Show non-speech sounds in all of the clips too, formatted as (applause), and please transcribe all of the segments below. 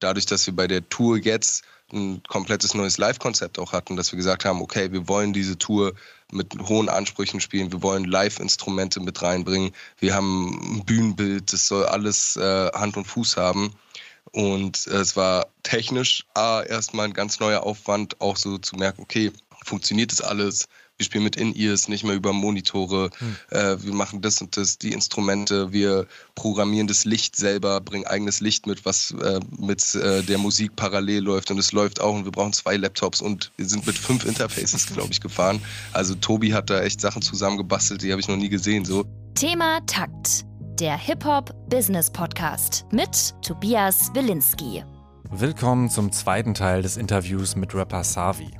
dadurch, dass wir bei der Tour jetzt ein komplettes neues Live-Konzept auch hatten, dass wir gesagt haben, okay, wir wollen diese Tour mit hohen Ansprüchen spielen, wir wollen Live-Instrumente mit reinbringen, wir haben ein Bühnenbild, das soll alles äh, Hand und Fuß haben. Und äh, es war technisch A, erstmal ein ganz neuer Aufwand, auch so zu merken, okay, funktioniert das alles? Wir spielen mit In-Ears, nicht mehr über Monitore, hm. äh, wir machen das und das, die Instrumente, wir programmieren das Licht selber, bringen eigenes Licht mit, was äh, mit äh, der Musik parallel läuft und es läuft auch und wir brauchen zwei Laptops und wir sind mit fünf Interfaces, glaube ich, gefahren. Also Tobi hat da echt Sachen zusammengebastelt, die habe ich noch nie gesehen so. Thema Takt, der Hip-Hop-Business-Podcast mit Tobias Wilinski. Willkommen zum zweiten Teil des Interviews mit Rapper Savi.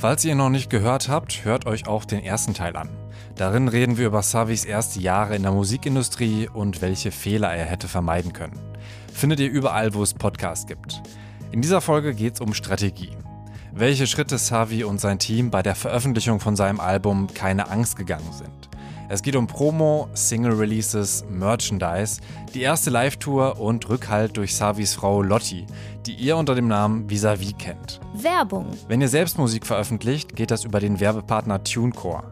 Falls ihr noch nicht gehört habt, hört euch auch den ersten Teil an. Darin reden wir über Savis erste Jahre in der Musikindustrie und welche Fehler er hätte vermeiden können. Findet ihr überall, wo es Podcasts gibt. In dieser Folge geht es um Strategie. Welche Schritte Savi und sein Team bei der Veröffentlichung von seinem Album Keine Angst gegangen sind. Es geht um Promo, Single-Releases, Merchandise, die erste Live-Tour und Rückhalt durch Savis Frau Lotti, die ihr unter dem Namen Visavi kennt. Werbung. Wenn ihr selbst Musik veröffentlicht, geht das über den Werbepartner TuneCore.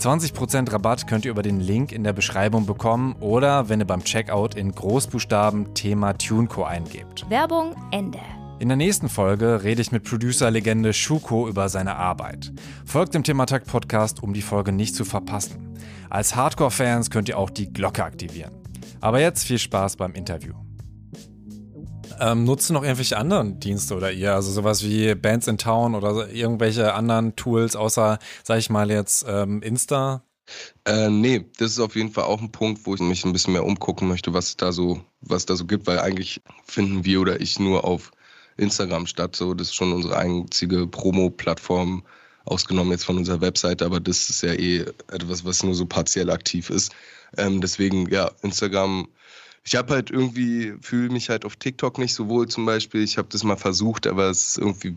20% Rabatt könnt ihr über den Link in der Beschreibung bekommen oder wenn ihr beim Checkout in Großbuchstaben Thema TuneCore eingebt. Werbung Ende. In der nächsten Folge rede ich mit Producer-Legende Schuko über seine Arbeit. Folgt dem Thematakt Podcast, um die Folge nicht zu verpassen. Als Hardcore-Fans könnt ihr auch die Glocke aktivieren. Aber jetzt viel Spaß beim Interview. Ähm, nutzt ihr noch irgendwelche anderen Dienste oder ihr? Also sowas wie Bands in Town oder irgendwelche anderen Tools, außer, sag ich mal jetzt, ähm, Insta? Äh, nee, das ist auf jeden Fall auch ein Punkt, wo ich mich ein bisschen mehr umgucken möchte, was da so, was da so gibt, weil eigentlich finden wir oder ich nur auf Instagram statt. So, das ist schon unsere einzige Promo-Plattform, ausgenommen jetzt von unserer Webseite, aber das ist ja eh etwas, was nur so partiell aktiv ist. Ähm, deswegen, ja, Instagram. Ich habe halt irgendwie, fühle mich halt auf TikTok nicht so wohl zum Beispiel. Ich habe das mal versucht, aber es ist irgendwie,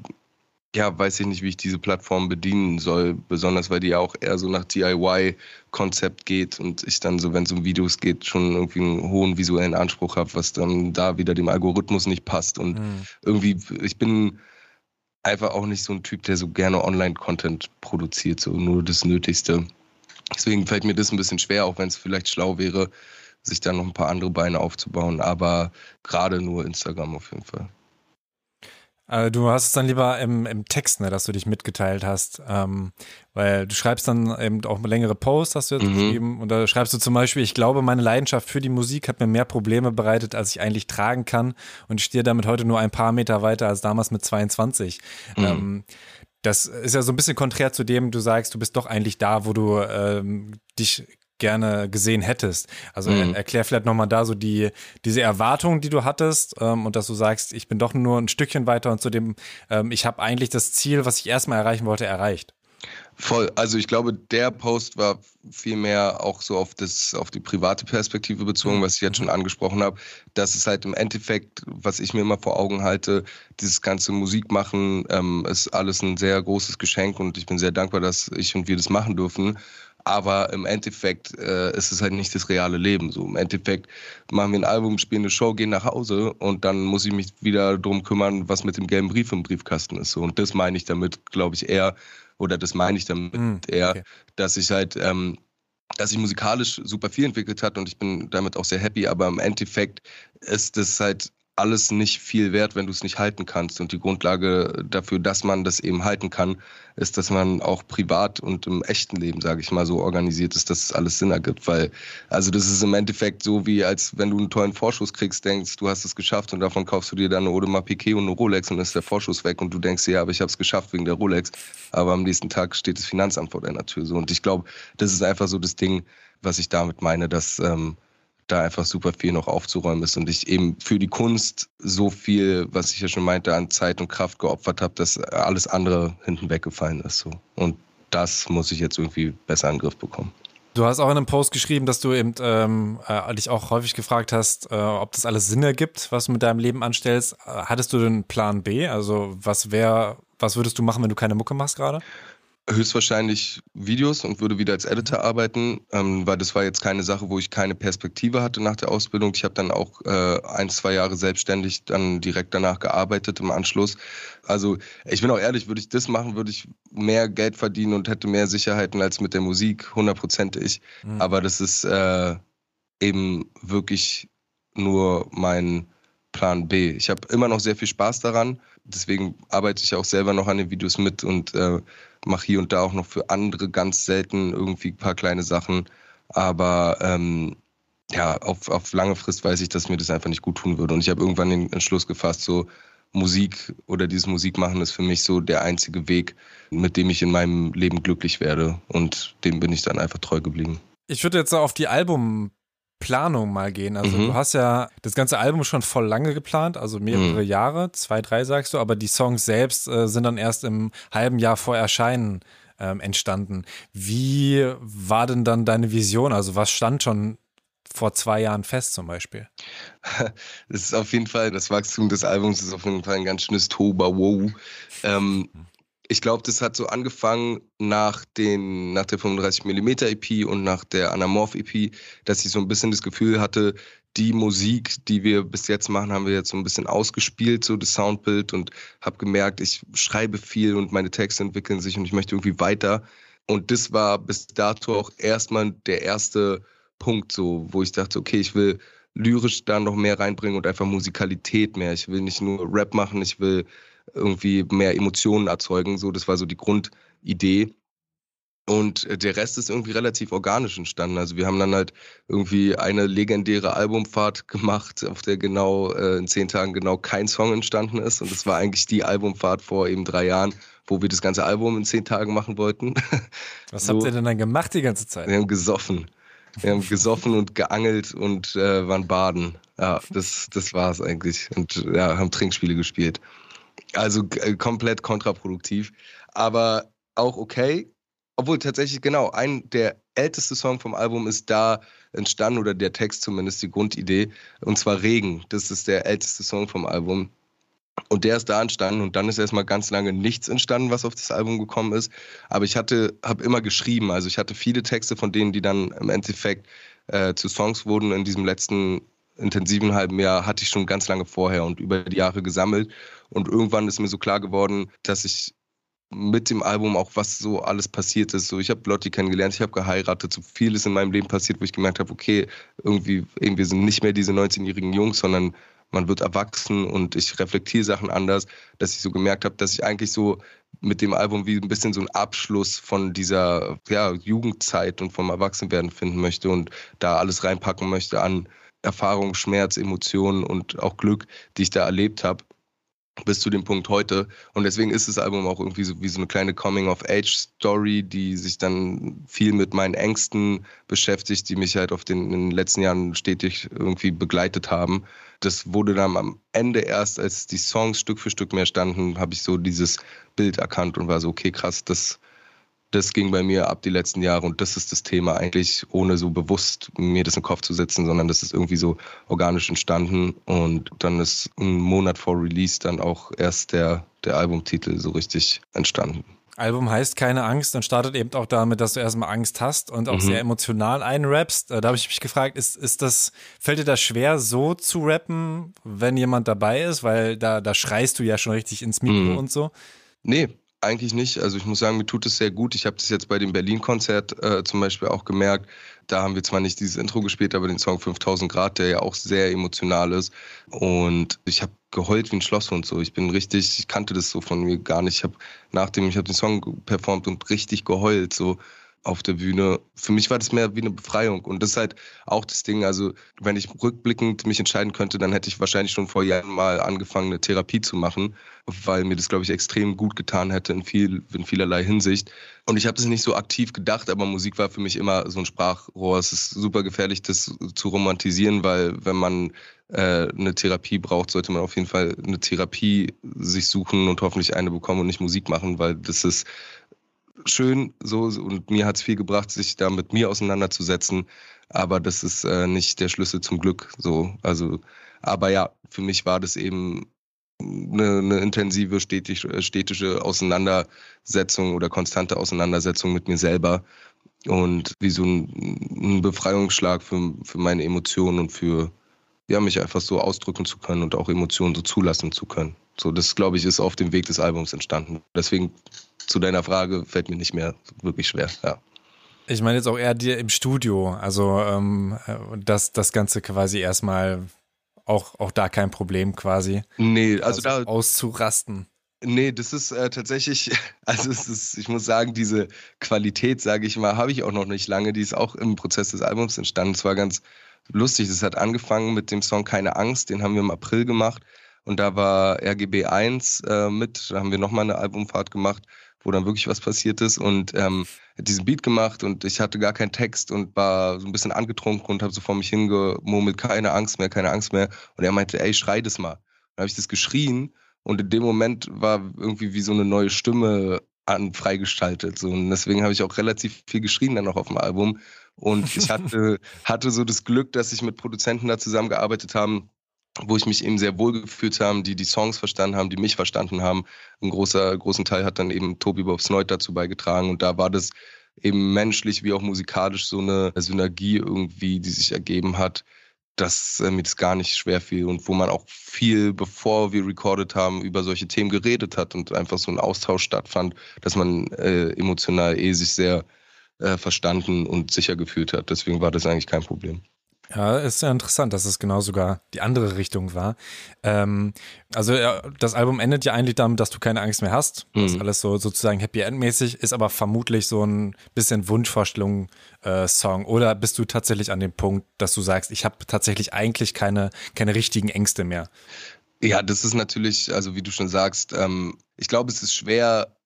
ja, weiß ich nicht, wie ich diese Plattform bedienen soll. Besonders, weil die ja auch eher so nach DIY-Konzept geht und ich dann so, wenn es um Videos geht, schon irgendwie einen hohen visuellen Anspruch habe, was dann da wieder dem Algorithmus nicht passt. Und mhm. irgendwie, ich bin einfach auch nicht so ein Typ, der so gerne Online-Content produziert, so nur das Nötigste. Deswegen fällt mir das ein bisschen schwer, auch wenn es vielleicht schlau wäre, sich da noch ein paar andere Beine aufzubauen. Aber gerade nur Instagram auf jeden Fall. Also du hast es dann lieber im, im Text, ne, dass du dich mitgeteilt hast, ähm, weil du schreibst dann eben auch längere Posts, hast du jetzt mhm. geschrieben, und da schreibst du zum Beispiel, ich glaube, meine Leidenschaft für die Musik hat mir mehr Probleme bereitet, als ich eigentlich tragen kann und ich stehe damit heute nur ein paar Meter weiter als damals mit 22. Mhm. Ähm, das ist ja so ein bisschen konträr zu dem, du sagst, du bist doch eigentlich da, wo du ähm, dich gerne gesehen hättest. Also mhm. erklär vielleicht nochmal da so die, diese Erwartungen, die du hattest ähm, und dass du sagst, ich bin doch nur ein Stückchen weiter und zu dem, ähm, ich habe eigentlich das Ziel, was ich erstmal erreichen wollte, erreicht. Voll. Also ich glaube, der Post war vielmehr auch so auf das, auf die private Perspektive bezogen, mhm. was ich jetzt schon angesprochen habe. Das ist halt im Endeffekt, was ich mir immer vor Augen halte, dieses ganze Musikmachen ähm, ist alles ein sehr großes Geschenk und ich bin sehr dankbar, dass ich und wir das machen dürfen aber im Endeffekt äh, ist es halt nicht das reale Leben. So im Endeffekt machen wir ein Album, spielen eine Show, gehen nach Hause und dann muss ich mich wieder darum kümmern, was mit dem gelben Brief im Briefkasten ist. So und das meine ich damit, glaube ich eher, oder das meine ich damit mm, eher, okay. dass ich halt ähm, dass sich musikalisch super viel entwickelt hat und ich bin damit auch sehr happy, aber im Endeffekt ist das halt alles nicht viel wert, wenn du es nicht halten kannst. Und die Grundlage dafür, dass man das eben halten kann, ist, dass man auch privat und im echten Leben, sage ich mal, so organisiert ist, dass es alles Sinn ergibt. Weil, also das ist im Endeffekt so, wie als wenn du einen tollen Vorschuss kriegst, denkst, du hast es geschafft und davon kaufst du dir dann eine Audemars Piquet und eine Rolex und dann ist der Vorschuss weg und du denkst, ja, aber ich habe es geschafft wegen der Rolex. Aber am nächsten Tag steht das Finanzamt vor deiner Tür. So. Und ich glaube, das ist einfach so das Ding, was ich damit meine, dass ähm, da einfach super viel noch aufzuräumen ist und ich eben für die Kunst so viel, was ich ja schon meinte, an Zeit und Kraft geopfert habe, dass alles andere hinten weggefallen ist. So. Und das muss ich jetzt irgendwie besser in den Griff bekommen. Du hast auch in einem Post geschrieben, dass du eben ähm, äh, dich auch häufig gefragt hast, äh, ob das alles Sinn ergibt, was du mit deinem Leben anstellst. Hattest du den Plan B? Also was wäre, was würdest du machen, wenn du keine Mucke machst gerade? Höchstwahrscheinlich Videos und würde wieder als Editor arbeiten, ähm, weil das war jetzt keine Sache, wo ich keine Perspektive hatte nach der Ausbildung. Ich habe dann auch äh, ein, zwei Jahre selbstständig dann direkt danach gearbeitet im Anschluss. Also ich bin auch ehrlich, würde ich das machen, würde ich mehr Geld verdienen und hätte mehr Sicherheiten als mit der Musik, hundertprozentig. Mhm. Aber das ist äh, eben wirklich nur mein Plan B. Ich habe immer noch sehr viel Spaß daran. Deswegen arbeite ich auch selber noch an den Videos mit und äh, mache hier und da auch noch für andere ganz selten irgendwie ein paar kleine Sachen. Aber ähm, ja, auf, auf lange Frist weiß ich, dass mir das einfach nicht gut tun würde. Und ich habe irgendwann den Entschluss gefasst, so Musik oder dieses Musikmachen ist für mich so der einzige Weg, mit dem ich in meinem Leben glücklich werde. Und dem bin ich dann einfach treu geblieben. Ich würde jetzt auf die Album Planung mal gehen. Also mhm. du hast ja das ganze Album schon voll lange geplant, also mehrere mhm. Jahre, zwei, drei sagst du, aber die Songs selbst äh, sind dann erst im halben Jahr vor Erscheinen ähm, entstanden. Wie war denn dann deine Vision? Also was stand schon vor zwei Jahren fest zum Beispiel? (laughs) Das ist auf jeden Fall, das Wachstum des Albums ist auf jeden Fall ein ganz schönes Toba Wow. Ähm, mhm ich glaube, das hat so angefangen nach, den, nach der 35mm EP und nach der Anamorph EP, dass ich so ein bisschen das Gefühl hatte, die Musik, die wir bis jetzt machen, haben wir jetzt so ein bisschen ausgespielt, so das Soundbild und habe gemerkt, ich schreibe viel und meine Texte entwickeln sich und ich möchte irgendwie weiter. Und das war bis dato auch erstmal der erste Punkt, so, wo ich dachte, okay, ich will lyrisch da noch mehr reinbringen und einfach Musikalität mehr. Ich will nicht nur Rap machen, ich will irgendwie mehr Emotionen erzeugen. So, das war so die Grundidee. Und äh, der Rest ist irgendwie relativ organisch entstanden. Also wir haben dann halt irgendwie eine legendäre Albumfahrt gemacht, auf der genau äh, in zehn Tagen genau kein Song entstanden ist. Und das war eigentlich die Albumfahrt vor eben drei Jahren, wo wir das ganze Album in zehn Tagen machen wollten. (laughs) Was so. habt ihr denn dann gemacht die ganze Zeit? Wir haben gesoffen. Wir haben gesoffen und geangelt und äh, waren baden. Ja, das, das war es eigentlich. Und ja, haben Trinkspiele gespielt. Also äh, komplett kontraproduktiv. Aber auch okay. Obwohl tatsächlich, genau, ein der älteste Song vom Album ist da entstanden, oder der Text zumindest, die Grundidee. Und zwar Regen. Das ist der älteste Song vom Album. Und der ist da entstanden und dann ist erstmal ganz lange nichts entstanden, was auf das Album gekommen ist. Aber ich hatte, habe immer geschrieben. Also ich hatte viele Texte von denen, die dann im Endeffekt äh, zu Songs wurden in diesem letzten intensiven halben Jahr, hatte ich schon ganz lange vorher und über die Jahre gesammelt. Und irgendwann ist mir so klar geworden, dass ich mit dem Album auch was so alles passiert ist. So, ich habe Lotti kennengelernt, ich habe geheiratet, so vieles in meinem Leben passiert, wo ich gemerkt habe, okay, irgendwie, wir sind nicht mehr diese 19-jährigen Jungs, sondern man wird erwachsen und ich reflektiere Sachen anders, dass ich so gemerkt habe, dass ich eigentlich so mit dem Album wie ein bisschen so einen Abschluss von dieser ja, Jugendzeit und vom Erwachsenwerden finden möchte und da alles reinpacken möchte an Erfahrung, Schmerz, Emotionen und auch Glück, die ich da erlebt habe bis zu dem Punkt heute. Und deswegen ist das Album auch irgendwie so wie so eine kleine Coming-of-Age-Story, die sich dann viel mit meinen Ängsten beschäftigt, die mich halt auf den, in den letzten Jahren stetig irgendwie begleitet haben. Das wurde dann am Ende erst, als die Songs Stück für Stück mehr standen, habe ich so dieses Bild erkannt und war so, okay, krass, das das ging bei mir ab die letzten Jahre und das ist das Thema eigentlich, ohne so bewusst mir das den Kopf zu setzen, sondern das ist irgendwie so organisch entstanden und dann ist ein Monat vor Release dann auch erst der, der Albumtitel so richtig entstanden. Album heißt Keine Angst und startet eben auch damit, dass du erstmal Angst hast und auch mhm. sehr emotional einrappst. Äh, da habe ich mich gefragt, ist, ist das, fällt dir das schwer, so zu rappen, wenn jemand dabei ist? Weil da, da schreist du ja schon richtig ins Mikro mhm. und so. Nee, eigentlich nicht. Also ich muss sagen, mir tut es sehr gut. Ich habe das jetzt bei dem Berlin-Konzert äh, zum Beispiel auch gemerkt. Da haben wir zwar nicht dieses Intro gespielt, aber den Song 5000 Grad, der ja auch sehr emotional ist. Und ich habe geheult wie ein Schlosshund so. Ich bin richtig, ich kannte das so von mir gar nicht. Ich habe nachdem ich habe den Song performt und richtig geheult so auf der Bühne. Für mich war das mehr wie eine Befreiung. Und das ist halt auch das Ding. Also, wenn ich rückblickend mich entscheiden könnte, dann hätte ich wahrscheinlich schon vor Jahren mal angefangen, eine Therapie zu machen, weil mir das, glaube ich, extrem gut getan hätte in, viel, in vielerlei Hinsicht. Und ich habe das nicht so aktiv gedacht, aber Musik war für mich immer so ein Sprachrohr. Es ist super gefährlich, das zu romantisieren, weil wenn man äh, eine Therapie braucht, sollte man auf jeden Fall eine Therapie sich suchen und hoffentlich eine bekommen und nicht Musik machen, weil das ist schön so und mir hat es viel gebracht, sich da mit mir auseinanderzusetzen. Aber das ist äh, nicht der Schlüssel zum Glück. So, also, aber ja, für mich war das eben eine, eine intensive stetig, städtische Auseinandersetzung oder konstante Auseinandersetzung mit mir selber und wie so ein, ein Befreiungsschlag für, für meine Emotionen und für ja, mich einfach so ausdrücken zu können und auch Emotionen so zulassen zu können. So, das glaube ich, ist auf dem Weg des Albums entstanden. Deswegen zu deiner Frage fällt mir nicht mehr wirklich schwer, ja. Ich meine jetzt auch eher dir im Studio, also ähm, dass das Ganze quasi erstmal auch, auch da kein Problem quasi. Nee, also, also da auszurasten. Nee, das ist äh, tatsächlich, (laughs) also es ist, ich muss sagen, diese Qualität, sage ich mal, habe ich auch noch nicht lange. Die ist auch im Prozess des Albums entstanden. Es war ganz lustig. Das hat angefangen mit dem Song Keine Angst, den haben wir im April gemacht. Und da war RGB 1 äh, mit, da haben wir nochmal eine Albumfahrt gemacht, wo dann wirklich was passiert ist. Und ähm, diesen Beat gemacht und ich hatte gar keinen Text und war so ein bisschen angetrunken und habe so vor mich hingemurmelt, keine Angst mehr, keine Angst mehr. Und er meinte, ey, schrei das mal. Dann habe ich das geschrien und in dem Moment war irgendwie wie so eine neue Stimme an freigestaltet. So. Und deswegen habe ich auch relativ viel geschrien dann noch auf dem Album. Und (laughs) ich hatte, hatte so das Glück, dass ich mit Produzenten da zusammengearbeitet haben, wo ich mich eben sehr wohl gefühlt habe, die die Songs verstanden haben, die mich verstanden haben. Ein großer, großen Teil hat dann eben Tobi Bobs Neut dazu beigetragen. Und da war das eben menschlich wie auch musikalisch so eine Synergie irgendwie, die sich ergeben hat, dass äh, mir das gar nicht schwer fiel und wo man auch viel, bevor wir recorded haben, über solche Themen geredet hat und einfach so ein Austausch stattfand, dass man äh, emotional eh sich sehr äh, verstanden und sicher gefühlt hat. Deswegen war das eigentlich kein Problem. Ja, ist ja interessant, dass es genau sogar die andere Richtung war. Ähm, also das Album endet ja eigentlich damit, dass du keine Angst mehr hast. Mhm. Das ist alles so sozusagen Happy End mäßig, ist aber vermutlich so ein bisschen Wunschvorstellung äh. Oder bist du tatsächlich an dem Punkt, dass du sagst, ich habe tatsächlich eigentlich keine keine richtigen Ängste mehr? Ja, das ist natürlich, also wie du schon sagst, ähm, ich glaube, es ist schwer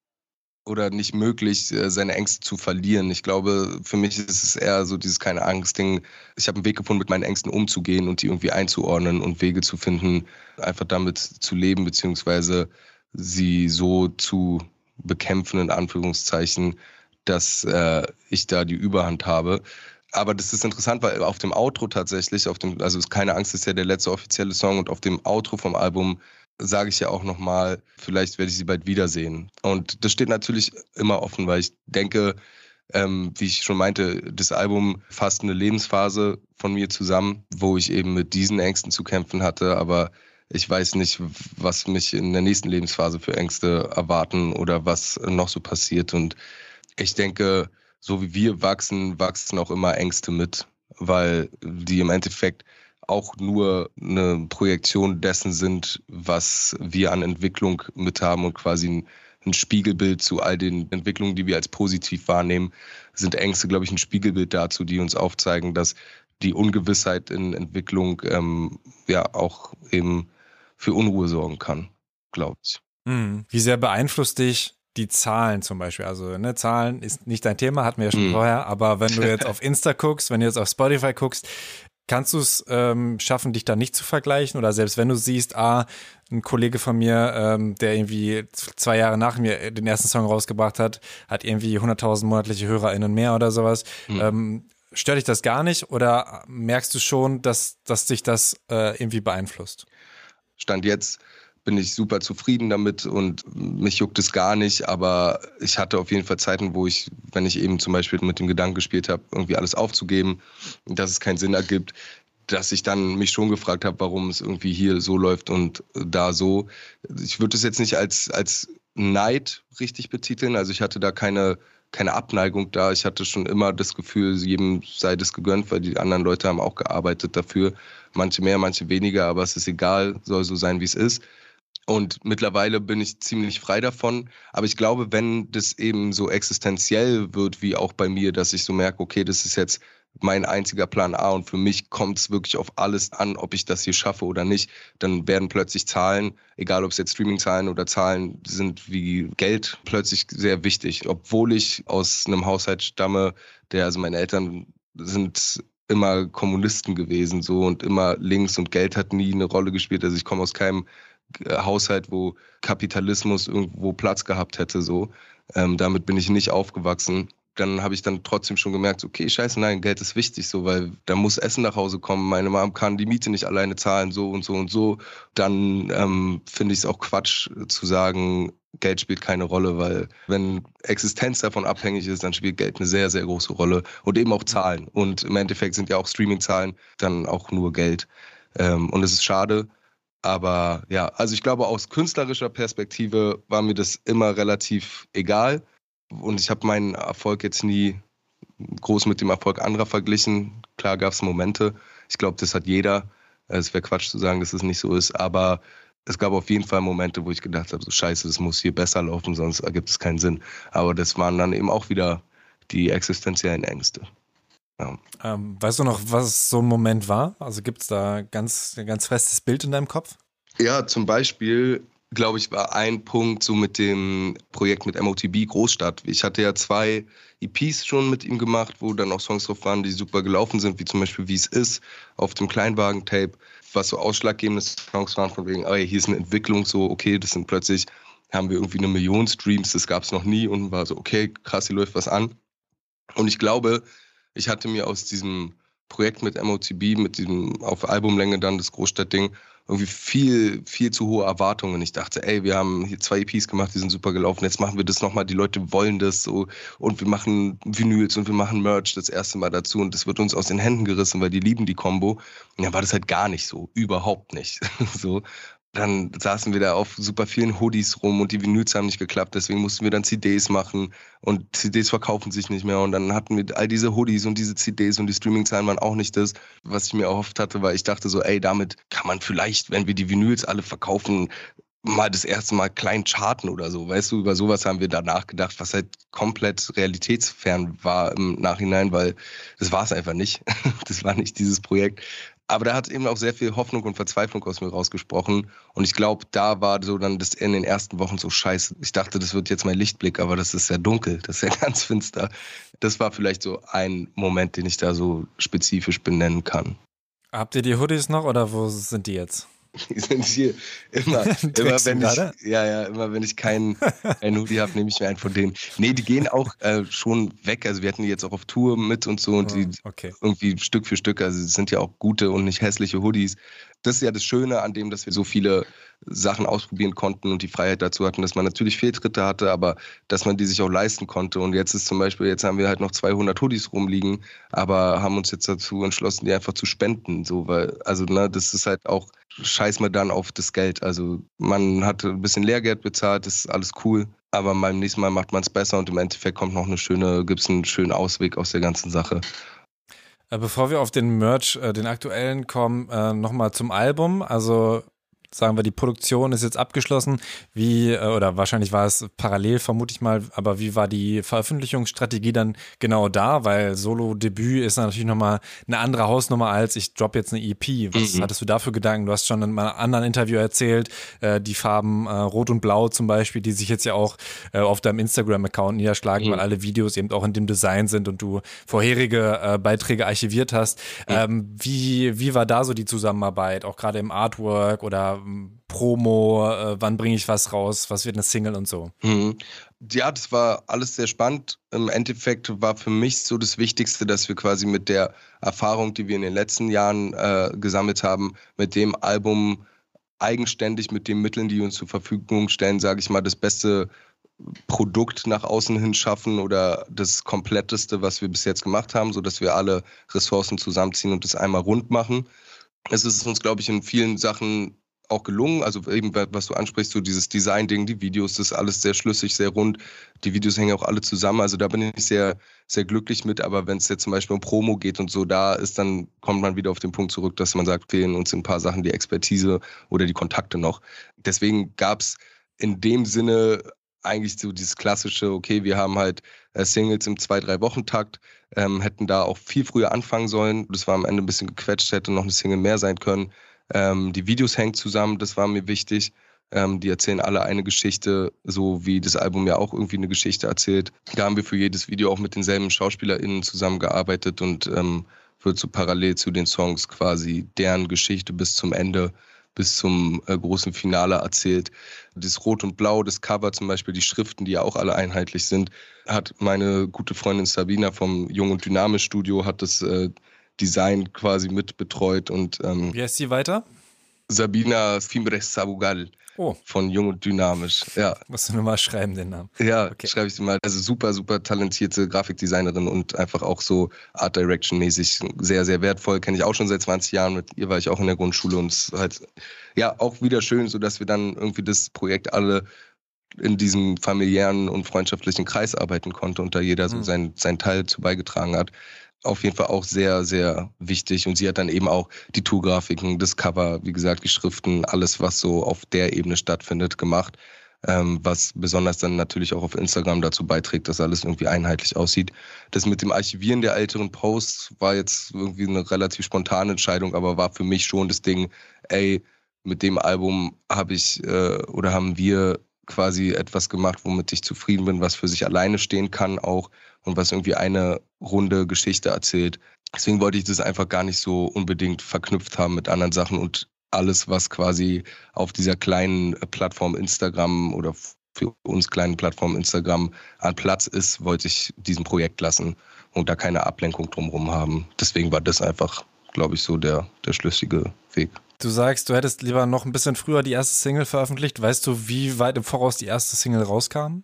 oder nicht möglich, äh, seine Ängste zu verlieren. Ich glaube, für mich ist es eher so dieses keine Angst-Ding. Ich habe einen Weg gefunden, mit meinen Ängsten umzugehen und die irgendwie einzuordnen und Wege zu finden, einfach damit zu leben, beziehungsweise sie so zu bekämpfen, in Anführungszeichen, dass äh, ich da die Überhand habe. Aber das ist interessant, weil auf dem Outro tatsächlich, auf dem, also keine Angst ist ja der letzte offizielle Song und auf dem Outro vom Album sage ich ja auch nochmal, vielleicht werde ich sie bald wiedersehen. Und das steht natürlich immer offen, weil ich denke, ähm, wie ich schon meinte, das Album fasst eine Lebensphase von mir zusammen, wo ich eben mit diesen Ängsten zu kämpfen hatte, aber ich weiß nicht, was mich in der nächsten Lebensphase für Ängste erwarten oder was noch so passiert. Und ich denke, so wie wir wachsen, wachsen auch immer Ängste mit, weil die im Endeffekt auch nur eine Projektion dessen sind, was wir an Entwicklung mit haben und quasi ein, ein Spiegelbild zu all den Entwicklungen, die wir als positiv wahrnehmen, sind Ängste, glaube ich, ein Spiegelbild dazu, die uns aufzeigen, dass die Ungewissheit in Entwicklung ähm, ja auch eben für Unruhe sorgen kann, glaube ich. Hm. Wie sehr beeinflusst dich die Zahlen zum Beispiel. Also, ne, Zahlen ist nicht dein Thema, hatten wir ja schon mm. vorher, aber wenn du jetzt auf (laughs) Insta guckst, wenn du jetzt auf Spotify guckst, Kannst du es ähm, schaffen, dich da nicht zu vergleichen? Oder selbst wenn du siehst, ah, ein Kollege von mir, ähm, der irgendwie zwei Jahre nach mir den ersten Song rausgebracht hat, hat irgendwie 100.000 monatliche HörerInnen mehr oder sowas. Mhm. Ähm, stört dich das gar nicht oder merkst du schon, dass, dass dich das äh, irgendwie beeinflusst? Stand jetzt bin ich super zufrieden damit und mich juckt es gar nicht, aber ich hatte auf jeden Fall Zeiten, wo ich, wenn ich eben zum Beispiel mit dem Gedanken gespielt habe, irgendwie alles aufzugeben, dass es keinen Sinn ergibt, dass ich dann mich schon gefragt habe, warum es irgendwie hier so läuft und da so. Ich würde es jetzt nicht als, als Neid richtig betiteln, also ich hatte da keine, keine Abneigung da. Ich hatte schon immer das Gefühl, jedem sei das gegönnt, weil die anderen Leute haben auch gearbeitet dafür. Manche mehr, manche weniger, aber es ist egal, soll so sein, wie es ist. Und mittlerweile bin ich ziemlich frei davon. Aber ich glaube, wenn das eben so existenziell wird, wie auch bei mir, dass ich so merke, okay, das ist jetzt mein einziger Plan A und für mich kommt es wirklich auf alles an, ob ich das hier schaffe oder nicht, dann werden plötzlich Zahlen, egal ob es jetzt Streaming-Zahlen oder Zahlen sind wie Geld, plötzlich sehr wichtig. Obwohl ich aus einem Haushalt stamme, der, also meine Eltern sind immer Kommunisten gewesen so und immer links und Geld hat nie eine Rolle gespielt. Also ich komme aus keinem Haushalt, wo Kapitalismus irgendwo Platz gehabt hätte. So. Ähm, damit bin ich nicht aufgewachsen. dann habe ich dann trotzdem schon gemerkt, okay, scheiße, nein, Geld ist wichtig, so, weil da muss Essen nach Hause kommen. Meine Mom kann die Miete nicht alleine zahlen, so und so und so. Dann ähm, finde ich es auch Quatsch zu sagen, Geld spielt keine Rolle, weil wenn Existenz davon abhängig ist, dann spielt Geld eine sehr, sehr große Rolle und eben auch Zahlen. Und im Endeffekt sind ja auch Streaming-Zahlen dann auch nur Geld. Ähm, und es ist schade. Aber ja, also ich glaube, aus künstlerischer Perspektive war mir das immer relativ egal. Und ich habe meinen Erfolg jetzt nie groß mit dem Erfolg anderer verglichen. Klar gab es Momente. Ich glaube, das hat jeder. Es wäre Quatsch zu sagen, dass es nicht so ist. Aber es gab auf jeden Fall Momente, wo ich gedacht habe, so scheiße, das muss hier besser laufen, sonst ergibt es keinen Sinn. Aber das waren dann eben auch wieder die existenziellen Ängste. Ja. Ähm, weißt du noch, was so ein Moment war? Also gibt es da ganz, ein ganz festes Bild in deinem Kopf? Ja, zum Beispiel, glaube ich, war ein Punkt so mit dem Projekt mit MOTB Großstadt. Ich hatte ja zwei EPs schon mit ihm gemacht, wo dann auch Songs drauf waren, die super gelaufen sind, wie zum Beispiel Wie es ist auf dem Kleinwagen-Tape was so ausschlaggebende Songs waren, von wegen, ey, hier ist eine Entwicklung, so, okay, das sind plötzlich, haben wir irgendwie eine Million Streams, das gab es noch nie und war so, okay, krass, hier läuft was an. Und ich glaube, ich hatte mir aus diesem Projekt mit MOTB, mit diesem auf Albumlänge dann das Großstadtding, irgendwie viel, viel zu hohe Erwartungen. Ich dachte, ey, wir haben hier zwei EPs gemacht, die sind super gelaufen. Jetzt machen wir das nochmal. Die Leute wollen das so. Und wir machen Vinyls und wir machen Merch das erste Mal dazu. Und das wird uns aus den Händen gerissen, weil die lieben die Combo. Und dann war das halt gar nicht so. Überhaupt nicht. (laughs) so dann saßen wir da auf super vielen Hoodies rum und die Vinyls haben nicht geklappt, deswegen mussten wir dann CDs machen und CDs verkaufen sich nicht mehr und dann hatten wir all diese Hoodies und diese CDs und die Streamingzahlen waren auch nicht das, was ich mir erhofft hatte, weil ich dachte so, ey, damit kann man vielleicht, wenn wir die Vinyls alle verkaufen, mal das erste Mal klein charten oder so. Weißt du, über sowas haben wir da nachgedacht, was halt komplett realitätsfern war im Nachhinein, weil das war es einfach nicht. (laughs) Das war nicht dieses Projekt. Aber da hat eben auch sehr viel Hoffnung und Verzweiflung aus mir rausgesprochen. Und ich glaube, da war so dann das in den ersten Wochen so scheiße. Ich dachte, das wird jetzt mein Lichtblick, aber das ist ja dunkel, das ist ja (laughs) ganz finster. Das war vielleicht so ein Moment, den ich da so spezifisch benennen kann. Habt ihr die Hoodies noch oder wo sind die jetzt? Die sind hier immer, (laughs) immer wenn ich, ja, ja, immer wenn ich keinen kein Hoodie habe, nehme ich mir einen von denen. Nee, die gehen auch äh, schon weg. Also wir hatten die jetzt auch auf Tour mit und so und oh, die okay. irgendwie Stück für Stück, also es sind ja auch gute und nicht hässliche Hoodies das ist ja das Schöne an dem, dass wir so viele Sachen ausprobieren konnten und die Freiheit dazu hatten, dass man natürlich Fehltritte hatte, aber dass man die sich auch leisten konnte. Und jetzt ist zum Beispiel, jetzt haben wir halt noch 200 Hoodies rumliegen, aber haben uns jetzt dazu entschlossen, die einfach zu spenden. So, weil, also, ne, das ist halt auch, scheiß mal dann auf das Geld. Also, man hat ein bisschen Lehrgeld bezahlt, das ist alles cool. Aber beim nächsten Mal macht man es besser und im Endeffekt kommt noch eine schöne, gibt es einen schönen Ausweg aus der ganzen Sache. Äh, bevor wir auf den Merch, äh, den aktuellen kommen, äh, nochmal zum Album. Also sagen wir, die Produktion ist jetzt abgeschlossen. Wie, äh, oder wahrscheinlich war es parallel, vermute ich mal, aber wie war die Veröffentlichungsstrategie dann genau da? Weil Solo-Debüt ist natürlich nochmal eine andere Hausnummer als ich drop jetzt eine EP. Was mhm. hattest du dafür Gedanken? Du hast schon in einem anderen Interview erzählt, äh, die Farben äh, Rot und Blau zum Beispiel, die sich jetzt ja auch auf deinem Instagram-Account niederschlagen, mhm. weil alle Videos eben auch in dem Design sind und du vorherige Beiträge archiviert hast. Mhm. Wie, wie war da so die Zusammenarbeit, auch gerade im Artwork oder Promo, äh, wann bringe ich was raus, was wird eine Single und so. Mhm. Ja, das war alles sehr spannend. Im Endeffekt war für mich so das Wichtigste, dass wir quasi mit der Erfahrung, die wir in den letzten Jahren äh, gesammelt haben, mit dem Album eigenständig mit den Mitteln, die uns zur Verfügung stellen, sage ich mal, das beste Produkt nach außen hin schaffen oder das kompletteste, was wir bis jetzt gemacht haben, sodass wir alle Ressourcen zusammenziehen und das einmal rund machen. Es ist uns, glaube ich, in vielen Sachen auch gelungen. Also eben, was du ansprichst, so dieses Design-Ding, die Videos, das ist alles sehr schlüssig, sehr rund. Die Videos hängen auch alle zusammen. Also da bin ich sehr, sehr glücklich mit. Aber wenn es jetzt zum Beispiel um Promo geht und so, da ist dann, kommt man wieder auf den Punkt zurück, dass man sagt, fehlen uns ein paar Sachen die Expertise oder die Kontakte noch. Deswegen gab es in dem Sinne eigentlich so dieses klassische, okay, wir haben halt äh, Singles im zwei, drei Wochen-Takt, ähm, hätten da auch viel früher anfangen sollen. Das war am Ende ein bisschen gequetscht, hätte noch eine Single mehr sein können. Ähm, die Videos hängen zusammen, das war mir wichtig. Ähm, die erzählen alle eine Geschichte, so wie das Album ja auch irgendwie eine Geschichte erzählt. Da haben wir für jedes Video auch mit denselben SchauspielerInnen zusammengearbeitet und ähm, wird so parallel zu den Songs quasi deren Geschichte bis zum Ende bis zum äh, großen Finale erzählt. Das Rot und Blau, das Cover zum Beispiel, die Schriften, die ja auch alle einheitlich sind, hat meine gute Freundin Sabina vom Jung und Dynamisch Studio hat das äh, Design quasi mit betreut und ähm, wie heißt sie weiter? Sabina Fimbres Sabugal. Oh. Von Jung und Dynamisch, ja. Musst du nur mal schreiben, den Namen. Ja, okay. schreibe ich sie mal. Also super, super talentierte Grafikdesignerin und einfach auch so Art Direction mäßig sehr, sehr wertvoll. Kenne ich auch schon seit 20 Jahren. Mit ihr war ich auch in der Grundschule und es ist halt, ja, auch wieder schön, so dass wir dann irgendwie das Projekt alle in diesem familiären und freundschaftlichen Kreis arbeiten konnte und da jeder so mhm. sein, sein Teil zu beigetragen hat auf jeden Fall auch sehr, sehr wichtig. Und sie hat dann eben auch die Tourgrafiken, das Cover, wie gesagt, die Schriften, alles, was so auf der Ebene stattfindet, gemacht. Ähm, was besonders dann natürlich auch auf Instagram dazu beiträgt, dass alles irgendwie einheitlich aussieht. Das mit dem Archivieren der älteren Posts war jetzt irgendwie eine relativ spontane Entscheidung, aber war für mich schon das Ding, ey, mit dem Album habe ich äh, oder haben wir quasi etwas gemacht, womit ich zufrieden bin, was für sich alleine stehen kann auch und was irgendwie eine runde Geschichte erzählt. Deswegen wollte ich das einfach gar nicht so unbedingt verknüpft haben mit anderen Sachen und alles, was quasi auf dieser kleinen Plattform Instagram oder für uns kleinen Plattform Instagram an Platz ist, wollte ich diesem Projekt lassen und da keine Ablenkung drumherum haben. Deswegen war das einfach, glaube ich, so der, der schlüssige Weg. Du sagst, du hättest lieber noch ein bisschen früher die erste Single veröffentlicht. Weißt du, wie weit im Voraus die erste Single rauskam?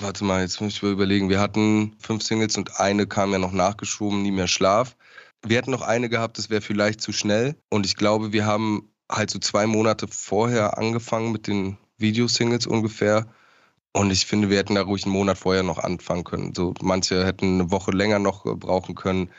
Warte mal, jetzt muss ich mal überlegen. Wir hatten fünf Singles und eine kam ja noch nachgeschoben, nie mehr Schlaf. Wir hätten noch eine gehabt, das wäre vielleicht zu schnell. Und ich glaube, wir haben halt so zwei Monate vorher angefangen mit den Videosingles ungefähr. Und ich finde, wir hätten da ruhig einen Monat vorher noch anfangen können. So manche hätten eine Woche länger noch brauchen können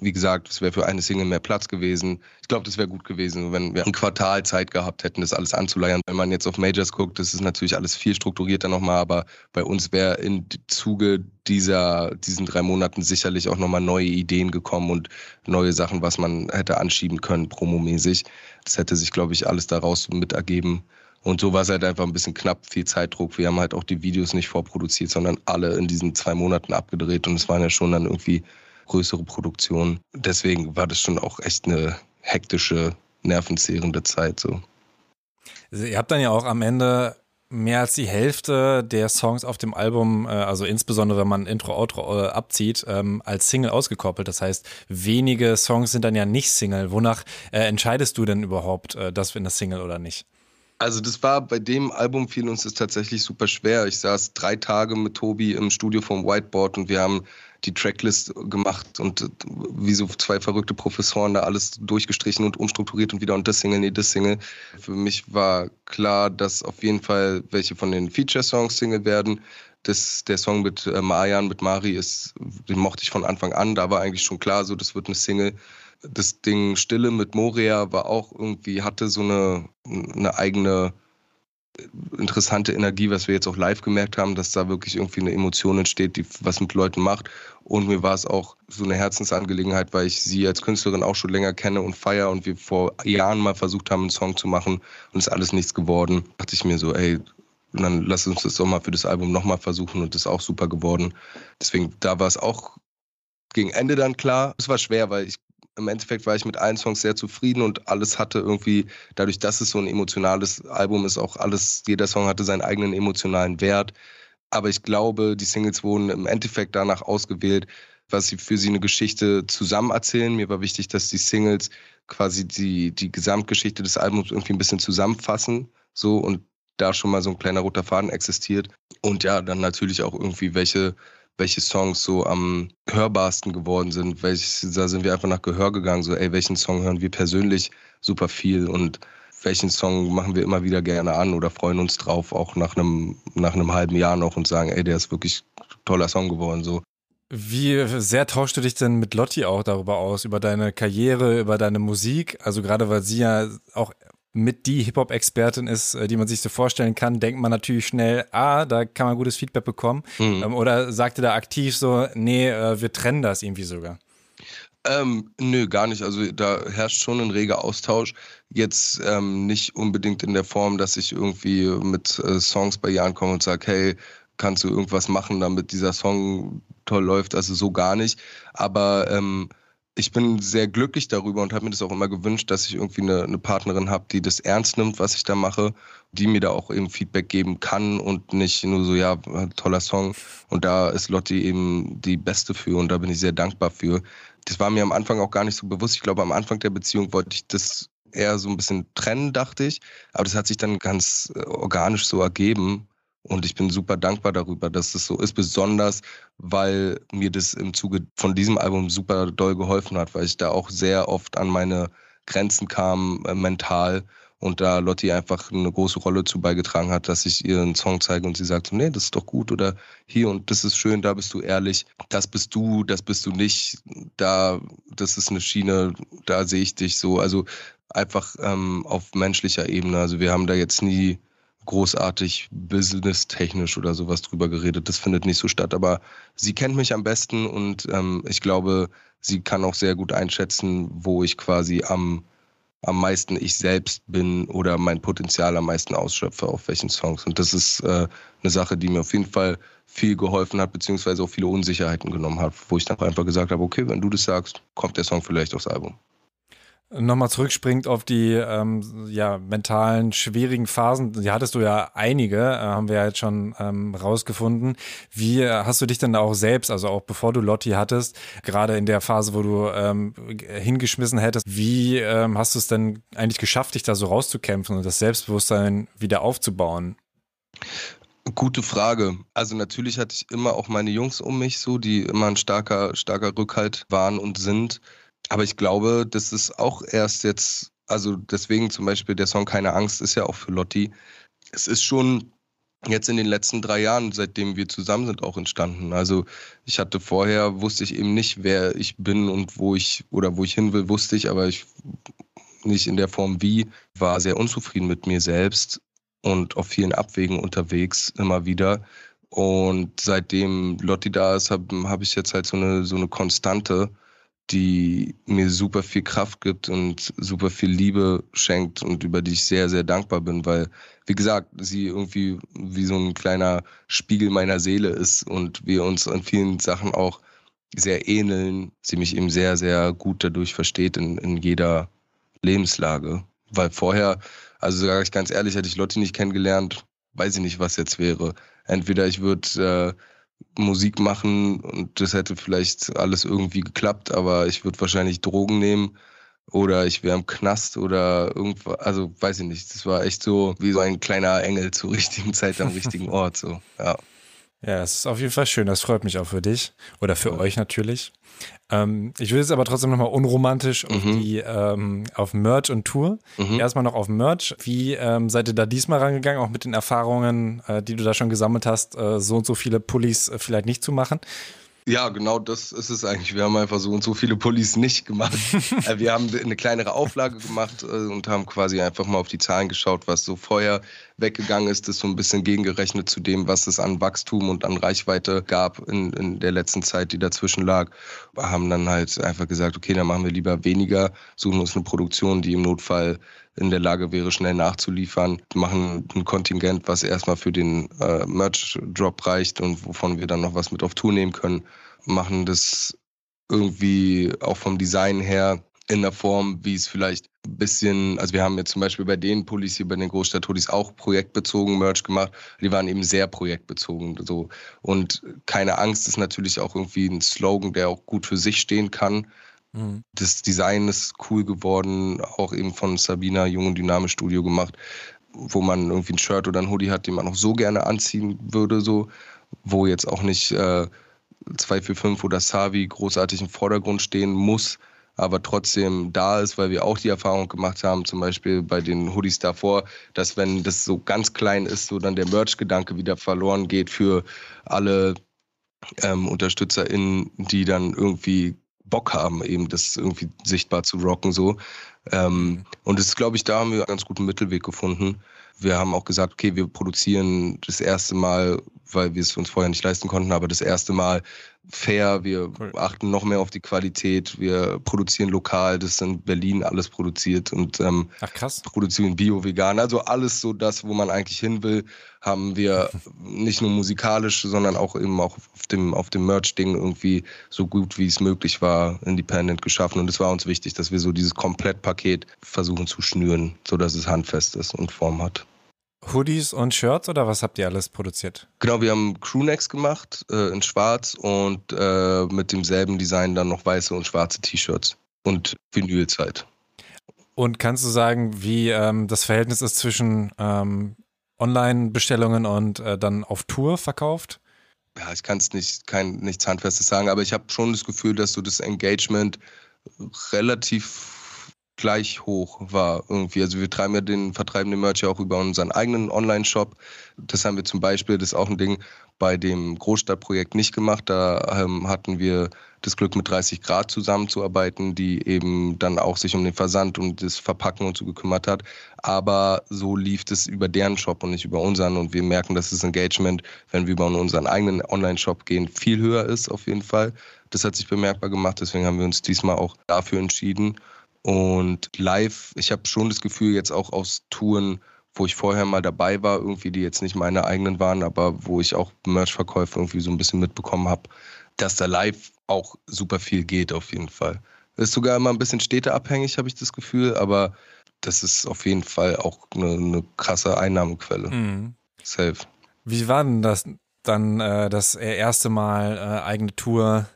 wie gesagt, es wäre für eine Single mehr Platz gewesen. Ich glaube, das wäre gut gewesen, wenn wir ein Quartal Zeit gehabt hätten, das alles anzuleiern. Wenn man jetzt auf Majors guckt, das ist natürlich alles viel strukturierter nochmal, aber bei uns wäre im Zuge dieser, diesen drei Monaten sicherlich auch nochmal neue Ideen gekommen und neue Sachen, was man hätte anschieben können, promomäßig. Das hätte sich, glaube ich, alles daraus mit ergeben. Und so war es halt einfach ein bisschen knapp, viel Zeitdruck. Wir haben halt auch die Videos nicht vorproduziert, sondern alle in diesen zwei Monaten abgedreht. Und es waren ja schon dann irgendwie größere Produktionen. Deswegen war das schon auch echt eine hektische, nervenzehrende Zeit so. Also ihr habt dann ja auch am Ende mehr als die Hälfte der Songs auf dem Album, äh, also insbesondere wenn man Intro, Outro äh, abzieht, ähm, als Single ausgekoppelt. Das heißt, wenige Songs sind dann ja nicht Single. Wonach äh, entscheidest du denn überhaupt, das in der Single oder nicht? Also das war bei dem Album fiel uns das tatsächlich super schwer. Ich saß drei Tage mit Tobi im Studio vom Whiteboard und wir haben die Tracklist gemacht und äh, wie so zwei verrückte Professoren da alles durchgestrichen und umstrukturiert und wieder und das Single, nee, das Single. Für mich war klar, dass auf jeden Fall welche von den Feature-Songs Single werden. Das, der Song mit äh, Marian, mit Mari, ist, den mochte ich von Anfang an. Da war eigentlich schon klar, so das wird eine Single. Das Ding Stille mit Moria war auch irgendwie, hatte so eine, eine eigene interessante Energie, was wir jetzt auch live gemerkt haben, dass da wirklich irgendwie eine Emotion entsteht, die was mit Leuten macht. Und mir war es auch so eine Herzensangelegenheit, weil ich sie als Künstlerin auch schon länger kenne und feiere und wir vor Jahren mal versucht haben, einen Song zu machen und ist alles nichts geworden. Da dachte ich mir so, ey, dann lass uns das doch mal für das Album nochmal versuchen und das ist auch super geworden. Deswegen, da war es auch gegen Ende dann klar. Es war schwer, weil ich im Endeffekt war ich mit allen Songs sehr zufrieden und alles hatte irgendwie, dadurch, dass es so ein emotionales Album ist, auch alles, jeder Song hatte seinen eigenen emotionalen Wert. Aber ich glaube, die Singles wurden im Endeffekt danach ausgewählt, was sie für sie eine Geschichte zusammen erzählen. Mir war wichtig, dass die Singles quasi die, die Gesamtgeschichte des Albums irgendwie ein bisschen zusammenfassen. So und da schon mal so ein kleiner roter Faden existiert. Und ja, dann natürlich auch irgendwie, welche welche Songs so am hörbarsten geworden sind. Welche, da sind wir einfach nach Gehör gegangen, so, ey, welchen Song hören wir persönlich super viel und welchen Song machen wir immer wieder gerne an oder freuen uns drauf, auch nach einem, nach einem halben Jahr noch und sagen, ey, der ist wirklich ein toller Song geworden, so. Wie sehr tauschst du dich denn mit Lotti auch darüber aus, über deine Karriere, über deine Musik? Also gerade weil sie ja auch mit die Hip-Hop-Expertin ist, äh, die man sich so vorstellen kann, denkt man natürlich schnell, ah, da kann man gutes Feedback bekommen. Mhm. Ähm, oder sagte da aktiv so, nee, äh, wir trennen das irgendwie sogar? Ähm, nö, gar nicht. Also da herrscht schon ein reger Austausch. Jetzt ähm, nicht unbedingt in der Form, dass ich irgendwie mit äh, Songs bei ihr ankomme und sage, hey, kannst du irgendwas machen, damit dieser Song toll läuft? Also so gar nicht. Aber ähm, ich bin sehr glücklich darüber und habe mir das auch immer gewünscht, dass ich irgendwie eine, eine Partnerin habe, die das ernst nimmt, was ich da mache, die mir da auch eben Feedback geben kann und nicht nur so, ja, toller Song. Und da ist Lotti eben die Beste für und da bin ich sehr dankbar für. Das war mir am Anfang auch gar nicht so bewusst. Ich glaube, am Anfang der Beziehung wollte ich das eher so ein bisschen trennen, dachte ich. Aber das hat sich dann ganz äh, organisch so ergeben. Und ich bin super dankbar darüber, dass das so ist, besonders weil mir das im Zuge von diesem Album super doll geholfen hat, weil ich da auch sehr oft an meine Grenzen kam, äh, mental. Und da Lotti einfach eine große Rolle zu beigetragen hat, dass ich ihr einen Song zeige und sie sagt, nee, das ist doch gut oder hier und das ist schön, da bist du ehrlich, das bist du, das bist du nicht, da, das ist eine Schiene, da sehe ich dich so. Also einfach ähm, auf menschlicher Ebene. Also wir haben da jetzt nie großartig businesstechnisch oder sowas drüber geredet. Das findet nicht so statt. Aber sie kennt mich am besten und ähm, ich glaube, sie kann auch sehr gut einschätzen, wo ich quasi am, am meisten ich selbst bin oder mein Potenzial am meisten ausschöpfe auf welchen Songs. Und das ist äh, eine Sache, die mir auf jeden Fall viel geholfen hat, beziehungsweise auch viele Unsicherheiten genommen hat, wo ich dann einfach gesagt habe, okay, wenn du das sagst, kommt der Song vielleicht aufs Album nochmal zurückspringt auf die ähm, ja, mentalen, schwierigen Phasen, die hattest du ja einige, äh, haben wir ja jetzt schon ähm, rausgefunden. Wie äh, hast du dich denn auch selbst, also auch bevor du Lotti hattest, gerade in der Phase, wo du ähm, hingeschmissen hättest, wie ähm, hast du es denn eigentlich geschafft, dich da so rauszukämpfen und das Selbstbewusstsein wieder aufzubauen? Gute Frage. Also natürlich hatte ich immer auch meine Jungs um mich so, die immer ein starker, starker Rückhalt waren und sind. Aber ich glaube, das ist auch erst jetzt, also deswegen zum Beispiel der Song Keine Angst ist ja auch für Lotti. Es ist schon jetzt in den letzten drei Jahren, seitdem wir zusammen sind, auch entstanden. Also ich hatte vorher, wusste ich eben nicht, wer ich bin und wo ich oder wo ich hin will, wusste ich, aber ich nicht in der Form wie, war sehr unzufrieden mit mir selbst und auf vielen Abwegen unterwegs immer wieder. Und seitdem Lotti da ist, habe hab ich jetzt halt so eine, so eine Konstante, die mir super viel Kraft gibt und super viel Liebe schenkt und über die ich sehr, sehr dankbar bin, weil, wie gesagt, sie irgendwie wie so ein kleiner Spiegel meiner Seele ist und wir uns an vielen Sachen auch sehr ähneln. Sie mich eben sehr, sehr gut dadurch versteht in, in jeder Lebenslage. Weil vorher, also sage ich ganz ehrlich, hätte ich Lotti nicht kennengelernt, weiß ich nicht, was jetzt wäre. Entweder ich würde äh, Musik machen und das hätte vielleicht alles irgendwie geklappt, aber ich würde wahrscheinlich Drogen nehmen oder ich wäre im Knast oder irgendwo, also weiß ich nicht. Das war echt so wie so ein kleiner Engel zur (laughs) richtigen Zeit am richtigen Ort, so, ja. Ja, es ist auf jeden Fall schön. Das freut mich auch für dich oder für ja. euch natürlich. Ähm, ich will jetzt aber trotzdem nochmal unromantisch auf mhm. die ähm, auf Merch und Tour. Mhm. Erstmal noch auf Merch. Wie ähm, seid ihr da diesmal rangegangen, auch mit den Erfahrungen, äh, die du da schon gesammelt hast, äh, so und so viele Pullis äh, vielleicht nicht zu machen? Ja, genau das ist es eigentlich. Wir haben einfach so und so viele Pullis nicht gemacht. (laughs) Äh, wir haben eine kleinere Auflage gemacht äh, und haben quasi einfach mal auf die Zahlen geschaut, was so vorher weggegangen ist, das so ein bisschen gegengerechnet zu dem, was es an Wachstum und an Reichweite gab in, in der letzten Zeit, die dazwischen lag. Wir haben dann halt einfach gesagt, okay, dann machen wir lieber weniger, suchen uns eine Produktion, die im Notfall in der Lage wäre, schnell nachzuliefern, machen ein Kontingent, was erstmal für den äh, Merch-Drop reicht und wovon wir dann noch was mit auf Tour nehmen können, machen das irgendwie auch vom Design her in der Form, wie es vielleicht ein bisschen, also wir haben jetzt zum Beispiel bei den Pullis hier bei den Großstadt-Hoodies auch projektbezogen Merch gemacht. Die waren eben sehr projektbezogen. So. Und keine Angst ist natürlich auch irgendwie ein Slogan, der auch gut für sich stehen kann. Mhm. Das Design ist cool geworden, auch eben von Sabina Jung und Dynamisch Studio gemacht, wo man irgendwie ein Shirt oder ein Hoodie hat, den man auch so gerne anziehen würde, so, wo jetzt auch nicht äh, 245 oder Savi großartig im Vordergrund stehen muss, aber trotzdem da ist, weil wir auch die Erfahrung gemacht haben, zum Beispiel bei den Hoodies davor, dass wenn das so ganz klein ist, so dann der Merch-Gedanke wieder verloren geht für alle ähm, UnterstützerInnen, die dann irgendwie Bock haben, eben das irgendwie sichtbar zu rocken so. Ähm, und das ist, glaube ich, da haben wir einen ganz guten Mittelweg gefunden. Wir haben auch gesagt, okay, wir produzieren das erste Mal weil wir es uns vorher nicht leisten konnten, aber das erste Mal fair, wir cool. achten noch mehr auf die Qualität, wir produzieren lokal, das ist in Berlin alles produziert und ähm, Ach, krass. produzieren bio, vegan, also alles so das, wo man eigentlich hin will, haben wir (laughs) nicht nur musikalisch, sondern auch eben auch auf dem, auf dem Merch-Ding irgendwie so gut wie es möglich war, independent geschaffen und es war uns wichtig, dass wir so dieses Komplettpaket versuchen zu schnüren, sodass es handfest ist und Form hat. Hoodies und Shirts oder was habt ihr alles produziert? Genau, wir haben Crewnecks gemacht äh, in schwarz und äh, mit demselben Design dann noch weiße und schwarze T-Shirts und Vinylzeit. Und kannst du sagen, wie ähm, das Verhältnis ist zwischen ähm, Online-Bestellungen und äh, dann auf Tour verkauft? Ja, ich kann es nicht, kein, nichts Handfestes sagen, aber ich habe schon das Gefühl, dass so das Engagement relativ gleich hoch war irgendwie. Also wir treiben ja den, vertreiben Merch ja auch über unseren eigenen Online-Shop. Das haben wir zum Beispiel, das ist auch ein Ding, bei dem Großstadtprojekt nicht gemacht. Da ähm, hatten wir das Glück, mit 30 Grad zusammenzuarbeiten, die eben dann auch sich um den Versand und das Verpacken und so gekümmert hat. Aber so lief es über deren Shop und nicht über unseren. Und wir merken, dass das Engagement, wenn wir über unseren eigenen Online-Shop gehen, viel höher ist auf jeden Fall. Das hat sich bemerkbar gemacht. Deswegen haben wir uns diesmal auch dafür entschieden. Und live, ich habe schon das Gefühl, jetzt auch aus Touren, wo ich vorher mal dabei war, irgendwie, die jetzt nicht meine eigenen waren, aber wo ich auch Merch-Verkäufe irgendwie so ein bisschen mitbekommen habe, dass da live auch super viel geht auf jeden Fall. Ist sogar immer ein bisschen städteabhängig, habe ich das Gefühl, aber das ist auf jeden Fall auch eine, eine krasse Einnahmequelle. Mhm. Safe. Wie war denn das dann äh, das erste Mal äh, eigene Tour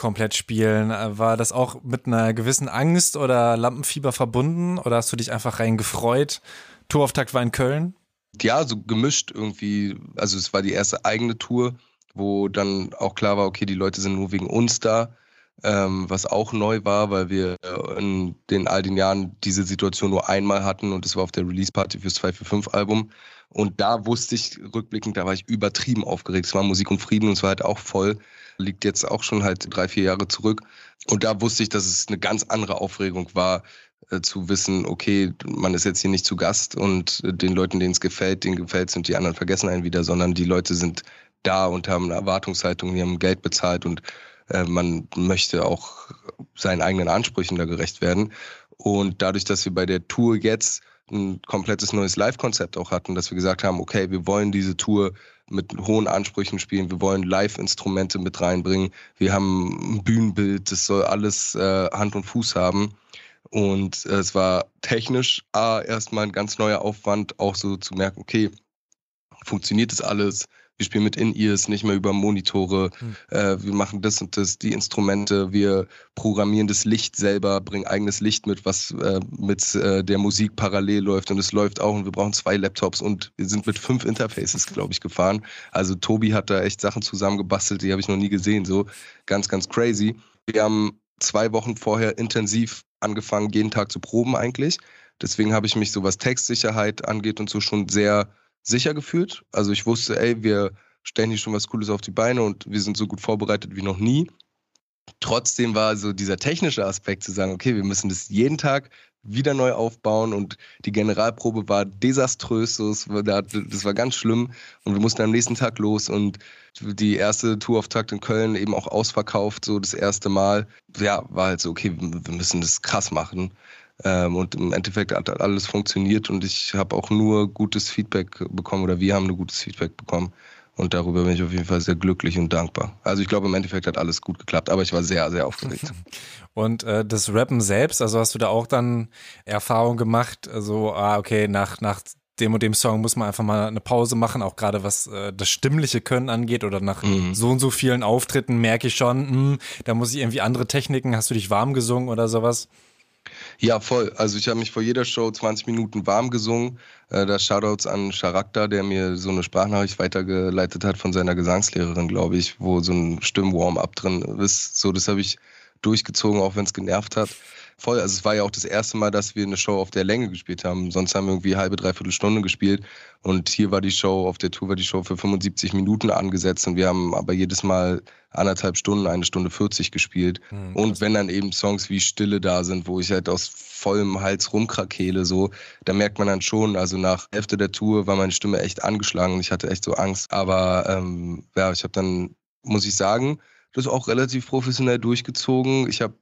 komplett spielen. Äh, war das auch mit einer gewissen Angst oder Lampenfieber verbunden oder hast du dich einfach rein gefreut? Tourauftakt war in Köln? Ja, so gemischt irgendwie. Also es war die erste eigene Tour, wo dann auch klar war, okay, die Leute sind nur wegen uns da. Ähm, was auch neu war, weil wir in den all den Jahren diese Situation nur einmal hatten und das war auf der Release-Party fürs 245-Album. Und da wusste ich rückblickend, da war ich übertrieben aufgeregt. Es war Musik und Frieden und es war halt auch voll liegt jetzt auch schon halt drei, vier Jahre zurück. Und da wusste ich, dass es eine ganz andere Aufregung war, äh, zu wissen, okay, man ist jetzt hier nicht zu Gast und äh, den Leuten, denen es gefällt, denen gefällt es und die anderen vergessen einen wieder, sondern die Leute sind da und haben eine Erwartungshaltung, die haben Geld bezahlt und äh, man möchte auch seinen eigenen Ansprüchen da gerecht werden. Und dadurch, dass wir bei der Tour jetzt ein komplettes neues Live-Konzept auch hatten, dass wir gesagt haben, okay, wir wollen diese Tour mit hohen Ansprüchen spielen, wir wollen Live-Instrumente mit reinbringen, wir haben ein Bühnenbild, das soll alles äh, Hand und Fuß haben. Und äh, es war technisch A, erstmal ein ganz neuer Aufwand, auch so zu merken, okay, funktioniert das alles? Wir spielen mit In-Ears, nicht mehr über Monitore, mhm. äh, wir machen das und das, die Instrumente, wir programmieren das Licht selber, bringen eigenes Licht mit, was äh, mit äh, der Musik parallel läuft und es läuft auch und wir brauchen zwei Laptops und wir sind mit fünf Interfaces, glaube ich, gefahren. Also Tobi hat da echt Sachen zusammengebastelt, die habe ich noch nie gesehen, so ganz, ganz crazy. Wir haben zwei Wochen vorher intensiv angefangen, jeden Tag zu proben eigentlich. Deswegen habe ich mich so was Textsicherheit angeht und so schon sehr sicher gefühlt. Also ich wusste, ey, wir stellen hier schon was Cooles auf die Beine und wir sind so gut vorbereitet wie noch nie. Trotzdem war so dieser technische Aspekt zu sagen, okay, wir müssen das jeden Tag wieder neu aufbauen und die Generalprobe war desaströs, das war, ganz schlimm und wir mussten am nächsten Tag los und die erste Tourauftakt in Köln eben auch ausverkauft, so das erste Mal. Ja, war halt so, okay, wir müssen das krass machen. Ähm, und im Endeffekt hat alles funktioniert und ich habe auch nur gutes Feedback bekommen oder wir haben nur gutes Feedback bekommen. Und darüber bin ich auf jeden Fall sehr glücklich und dankbar. Also ich glaube, im Endeffekt hat alles gut geklappt, aber ich war sehr, sehr aufgeregt. (laughs) Und äh, das Rappen selbst, also hast du da auch dann Erfahrung gemacht, also, ah, okay, nach, nach dem und dem Song muss man einfach mal eine Pause machen, auch gerade was äh, das stimmliche Können angeht oder nach mhm. so und so vielen Auftritten merke ich schon, mh, hm, da muss ich irgendwie andere Techniken, hast du dich warm gesungen oder sowas? Ja, voll. Also ich habe mich vor jeder Show 20 Minuten warm gesungen. Äh, da Shoutouts an Charakter, der mir so eine Sprachnachricht weitergeleitet hat von seiner Gesangslehrerin, glaube ich, wo so ein Stimm-Warm-up drin ist. So, das habe ich durchgezogen, auch wenn es genervt hat. Voll. Also es war ja auch das erste Mal, dass wir eine Show auf der Länge gespielt haben. Sonst haben wir irgendwie halbe, dreiviertel Stunde gespielt. Und hier war die Show, auf der Tour war die Show für 75 Minuten angesetzt. Und wir haben aber jedes Mal anderthalb Stunden, eine Stunde 40 gespielt. Mhm, und wenn dann eben Songs wie Stille da sind, wo ich halt aus vollem Hals rumkrakele, so, da merkt man dann schon, also nach Hälfte der Tour war meine Stimme echt angeschlagen und ich hatte echt so Angst. Aber ähm, ja, ich habe dann, muss ich sagen, das auch relativ professionell durchgezogen. Ich habe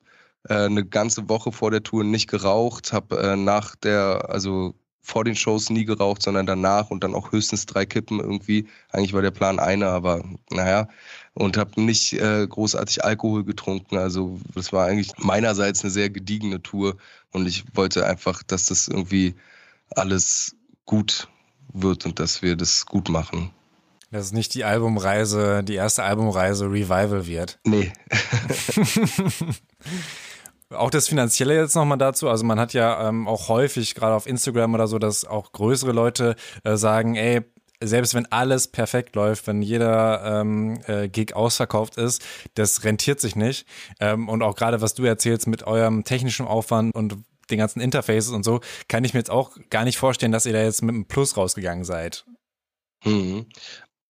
eine ganze Woche vor der Tour nicht geraucht, habe äh, nach der, also vor den Shows nie geraucht, sondern danach und dann auch höchstens drei Kippen irgendwie. Eigentlich war der Plan eine, aber naja. Und habe nicht äh, großartig Alkohol getrunken. Also das war eigentlich meinerseits eine sehr gediegene Tour und ich wollte einfach, dass das irgendwie alles gut wird und dass wir das gut machen. Dass es nicht die Albumreise, die erste Albumreise Revival wird. Nee. (laughs) (laughs) Auch das Finanzielle jetzt nochmal dazu. Also man hat ja ähm, auch häufig, gerade auf Instagram oder so, dass auch größere Leute äh, sagen, ey, selbst wenn alles perfekt läuft, wenn jeder ähm, äh, Gig ausverkauft ist, das rentiert sich nicht. Ähm, und auch gerade, was du erzählst mit eurem technischen Aufwand und den ganzen Interfaces und so, kann ich mir jetzt auch gar nicht vorstellen, dass ihr da jetzt mit einem Plus rausgegangen seid. Mhm.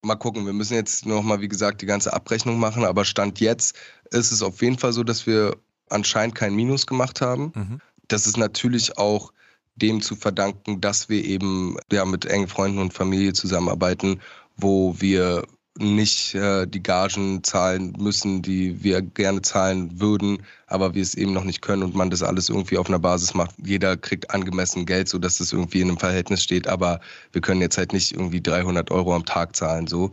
Mal gucken, wir müssen jetzt nochmal, wie gesagt, die ganze Abrechnung machen, aber Stand jetzt ist es auf jeden Fall so, dass wir anscheinend kein Minus gemacht haben. Mhm. Das ist natürlich auch dem zu verdanken, dass wir eben ja, mit engen Freunden und Familie zusammenarbeiten, wo wir nicht äh, die Gagen zahlen müssen, die wir gerne zahlen würden, aber wir es eben noch nicht können und man das alles irgendwie auf einer Basis macht. Jeder kriegt angemessen Geld, so dass das irgendwie in einem Verhältnis steht, aber wir können jetzt halt nicht irgendwie 300 Euro am Tag zahlen, so.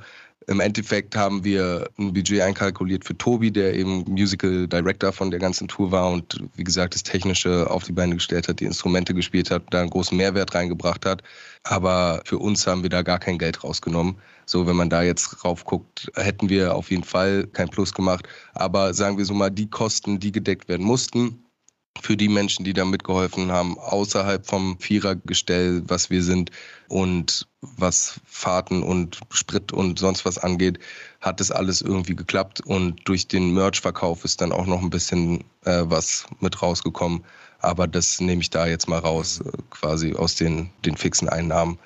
Im Endeffekt haben wir ein Budget einkalkuliert für Tobi, der eben Musical Director von der ganzen Tour war und wie gesagt das Technische auf die Beine gestellt hat, die Instrumente gespielt hat, da einen großen Mehrwert reingebracht hat. Aber für uns haben wir da gar kein Geld rausgenommen. So, wenn man da jetzt rauf guckt, hätten wir auf jeden Fall kein Plus gemacht. Aber sagen wir so mal, die Kosten, die gedeckt werden mussten, für die Menschen, die da mitgeholfen haben, außerhalb vom Vierergestell, was wir sind und was Fahrten und Sprit und sonst was angeht, hat das alles irgendwie geklappt und durch den Merch-Verkauf ist dann auch noch ein bisschen äh, was mit rausgekommen. Aber das nehme ich da jetzt mal raus, äh, quasi aus den, den fixen Einnahmen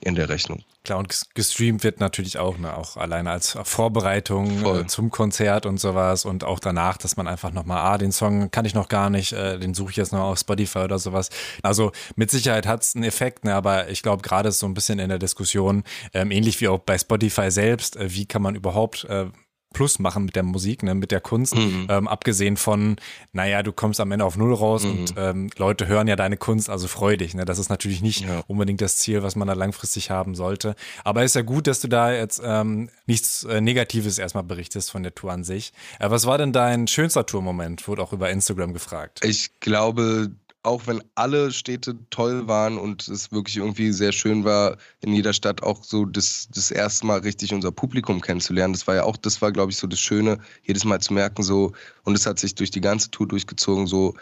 in der Rechnung. Klar, und gestreamt wird natürlich auch, ne, auch alleine als Vorbereitung äh, zum Konzert und sowas und auch danach, dass man einfach nochmal, ah, den Song kann ich noch gar nicht, äh, den suche ich jetzt noch auf Spotify oder sowas. Also mit Sicherheit hat es einen Effekt, ne, aber ich glaube, gerade ist so ein bisschen in der Diskussion, ähm, ähnlich wie auch bei Spotify selbst, äh, wie kann man überhaupt äh, Plus machen mit der Musik, ne, mit der Kunst. Mhm. Ähm, abgesehen von, naja, du kommst am Ende auf Null raus mhm. und ähm, Leute hören ja deine Kunst, also freu dich. Ne? Das ist natürlich nicht ja. unbedingt das Ziel, was man da langfristig haben sollte. Aber ist ja gut, dass du da jetzt ähm, nichts äh, Negatives erstmal berichtest von der Tour an sich. Äh, was war denn dein schönster Tourmoment? Wurde auch über Instagram gefragt. Ich glaube, auch wenn alle Städte toll waren und es wirklich irgendwie sehr schön war, in jeder Stadt auch so das, das erste Mal richtig unser Publikum kennenzulernen. Das war ja auch, das war, glaube ich, so das Schöne, jedes Mal zu merken, so, und es hat sich durch die ganze Tour durchgezogen, so,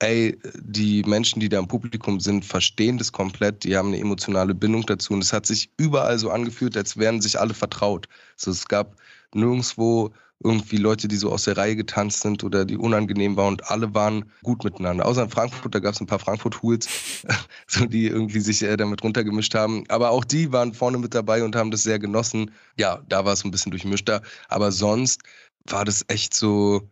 ey, die Menschen, die da im Publikum sind, verstehen das komplett, die haben eine emotionale Bindung dazu und es hat sich überall so angefühlt, als wären sich alle vertraut. So, es gab nirgendwo irgendwie Leute, die so aus der Reihe getanzt sind oder die unangenehm waren und alle waren gut miteinander. Außer in Frankfurt, da gab es ein paar Frankfurt-Hools, (laughs) so die irgendwie sich äh, damit runtergemischt haben. Aber auch die waren vorne mit dabei und haben das sehr genossen. Ja, da war es ein bisschen durchmischter. Aber sonst war das echt so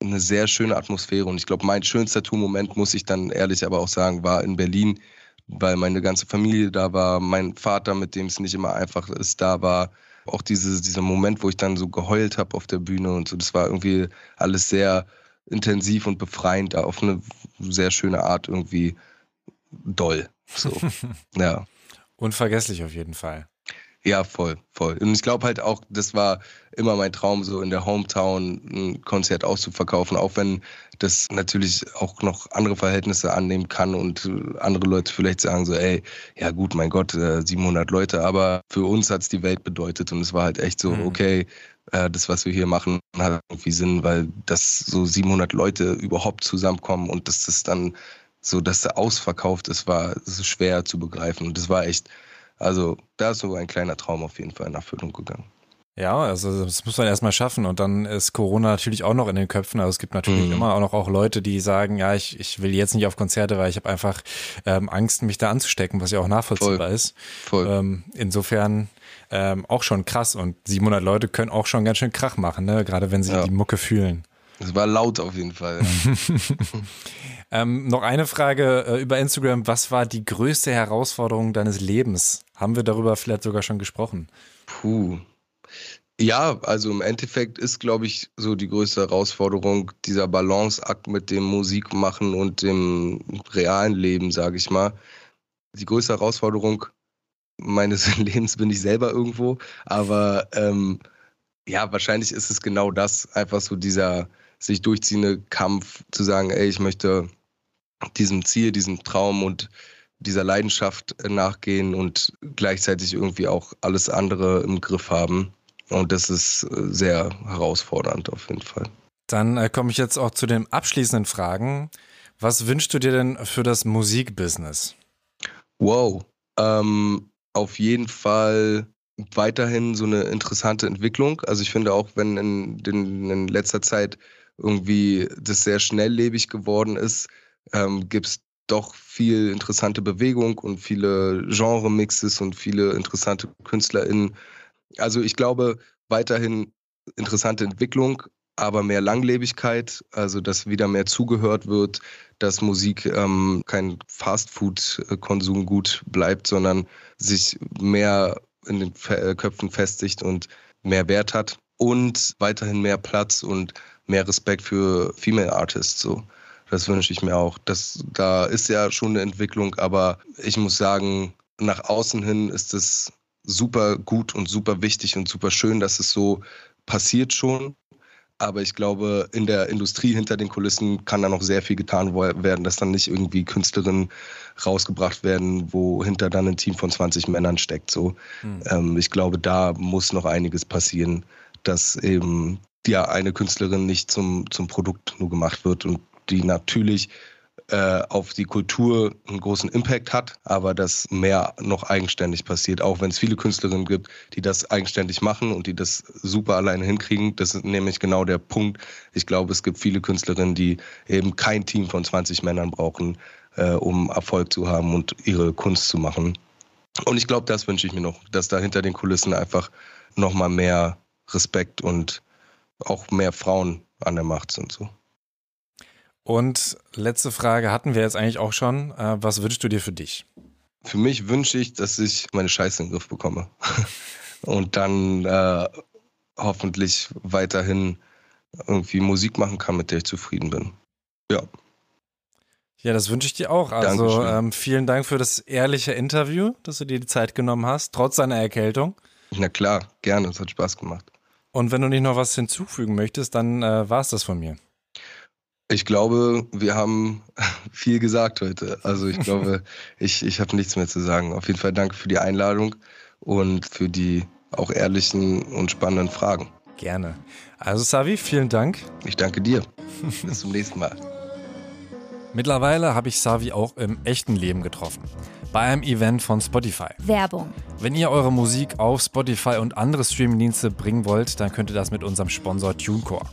eine sehr schöne Atmosphäre. Und ich glaube, mein schönster Tour-Moment, muss ich dann ehrlich aber auch sagen, war in Berlin, weil meine ganze Familie da war, mein Vater, mit dem es nicht immer einfach ist, da war auch diese, dieser Moment, wo ich dann so geheult habe auf der Bühne und so, das war irgendwie alles sehr intensiv und befreiend, auf eine sehr schöne Art irgendwie doll. So, (laughs) ja. Unvergesslich auf jeden Fall. Ja, voll, voll. Und ich glaube halt auch, das war immer mein Traum, so in der Hometown ein Konzert auszuverkaufen, auch wenn das natürlich auch noch andere Verhältnisse annehmen kann und andere Leute vielleicht sagen so, ey, ja gut, mein Gott, 700 äh, Leute, aber für uns hat es die Welt bedeutet und es war halt echt so, mhm. okay, äh, das, was wir hier machen, hat irgendwie Sinn, weil das so 700 Leute überhaupt zusammenkommen und dass das dann so, dass der ausverkauft ist, war so schwer zu begreifen und das war echt also da ist so ein kleiner Traum auf jeden Fall in Erfüllung gegangen. Ja, also das muss man erstmal schaffen und dann ist Corona natürlich auch noch in den Köpfen. Also es gibt natürlich mhm. immer auch noch auch Leute, die sagen, ja, ich, ich will jetzt nicht auf Konzerte, weil ich habe einfach ähm, Angst, mich da anzustecken, was ja auch nachvollziehbar Voll. ist. Voll. Ähm, insofern ähm, auch schon krass und 700 Leute können auch schon ganz schön Krach machen, ne? gerade wenn sie ja. die Mucke fühlen. Es war laut auf jeden Fall. (laughs) (laughs) ähm, noch eine Frage äh, über Instagram. Was war die größte Herausforderung deines Lebens? Haben wir darüber vielleicht sogar schon gesprochen? Puh, ja, also im Endeffekt ist, glaube ich, so die größte Herausforderung dieser Balanceakt mit dem Musikmachen und dem realen Leben, sage ich mal. Die größte Herausforderung meines (laughs) Lebens bin ich selber irgendwo, aber ähm, ja, wahrscheinlich ist es genau das, einfach so dieser sich durchziehende Kampf zu sagen, ey, ich möchte diesem Ziel, diesem Traum und dieser Leidenschaft nachgehen und gleichzeitig irgendwie auch alles andere im Griff haben. Und das ist äh, sehr herausfordernd auf jeden Fall. Dann äh, komme ich jetzt auch zu den abschließenden Fragen. Was wünschst du dir denn für das Musikbusiness? Wow, ähm, auf jeden Fall weiterhin so eine interessante Entwicklung. Also ich finde auch, wenn in, in, in letzter Zeit irgendwie das sehr schnelllebig geworden ist, ähm, gibt es doch viel interessante Bewegung und viele Genre-Mixes und viele interessante KünstlerInnen, also ich glaube weiterhin interessante Entwicklung, aber mehr Langlebigkeit, also dass wieder mehr zugehört wird, dass Musik ähm, kein Fastfood-Konsumgut bleibt, sondern sich mehr in den äh, Köpfen festigt und mehr Wert hat und weiterhin mehr Platz und mehr Respekt für Female Artists so. Das wünsche ich mir auch. Das, da ist ja schon eine Entwicklung, aber ich muss sagen, nach außen hin ist es super gut und super wichtig und super schön, dass es so passiert schon. Aber ich glaube, in der Industrie hinter den Kulissen kann da noch sehr viel getan werden, dass dann nicht irgendwie Künstlerinnen rausgebracht werden, wo hinter dann ein Team von 20 Männern steckt. So. Mhm. Ähm, ich glaube, da muss noch einiges passieren, dass eben ja eine Künstlerin nicht zum, zum Produkt nur gemacht wird und die natürlich äh, auf die Kultur einen großen Impact hat, aber dass mehr noch eigenständig passiert, auch wenn es viele Künstlerinnen gibt, die das eigenständig machen und die das super alleine hinkriegen. Das ist nämlich genau der Punkt. Ich glaube, es gibt viele Künstlerinnen, die eben kein Team von 20 Männern brauchen, äh, um Erfolg zu haben und ihre Kunst zu machen. Und ich glaube, das wünsche ich mir noch, dass da hinter den Kulissen einfach nochmal mehr Respekt und auch mehr Frauen an der Macht sind. So. Und letzte Frage hatten wir jetzt eigentlich auch schon. Äh, was wünschst du dir für dich? Für mich wünsche ich, dass ich meine Scheiße in den Griff bekomme. (laughs) Und dann äh, hoffentlich weiterhin irgendwie Musik machen kann, mit der ich zufrieden bin. Ja. Ja, das wünsche ich dir auch. Also ähm, vielen Dank für das ehrliche Interview, dass du dir die Zeit genommen hast, trotz deiner Erkältung. Na klar, gerne, es hat Spaß gemacht. Und wenn du nicht noch was hinzufügen möchtest, dann äh, war es das von mir. Ich glaube, wir haben (laughs) viel gesagt heute. Also ich glaube, (laughs) ich, ich habe nichts mehr zu sagen. Auf jeden Fall danke für die Einladung und für die auch ehrlichen und spannenden Fragen. Gerne. Also Savi, vielen Dank. Ich danke dir. (laughs) Bis zum nächsten Mal. Mittlerweile habe ich Savi auch im echten Leben getroffen. Bei einem Event von Spotify. Werbung. Wenn ihr eure Musik auf Spotify und andere Streamingdienste bringen wollt, dann könnt ihr das mit unserem Sponsor TuneCore.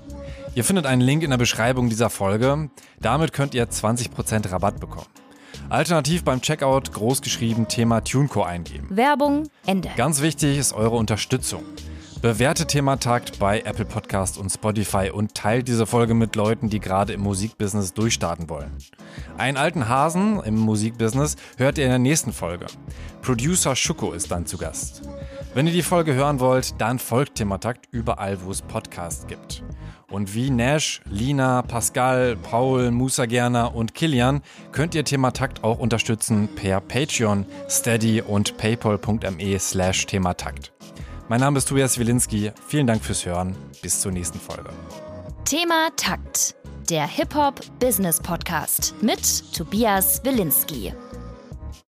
Ihr findet einen Link in der Beschreibung dieser Folge. Damit könnt ihr 20% Rabatt bekommen. Alternativ beim Checkout großgeschrieben Thema TuneCore eingeben. Werbung Ende. Ganz wichtig ist eure Unterstützung. Bewertet Thema Takt bei Apple Podcast und Spotify und teilt diese Folge mit Leuten, die gerade im Musikbusiness durchstarten wollen. Einen alten Hasen im Musikbusiness hört ihr in der nächsten Folge. Producer Schuko ist dann zu Gast. Wenn ihr die Folge hören wollt, dann folgt Thematakt überall, wo es Podcasts gibt. Und wie Nash, Lina, Pascal, Paul, Musa Gerner und Kilian könnt ihr Thematakt auch unterstützen per Patreon, Steady und paypal.me slash Thematakt. Mein Name ist Tobias Wilinski. Vielen Dank fürs Hören. Bis zur nächsten Folge. Thema Takt. Der Hip-Hop-Business-Podcast mit Tobias Wilinski.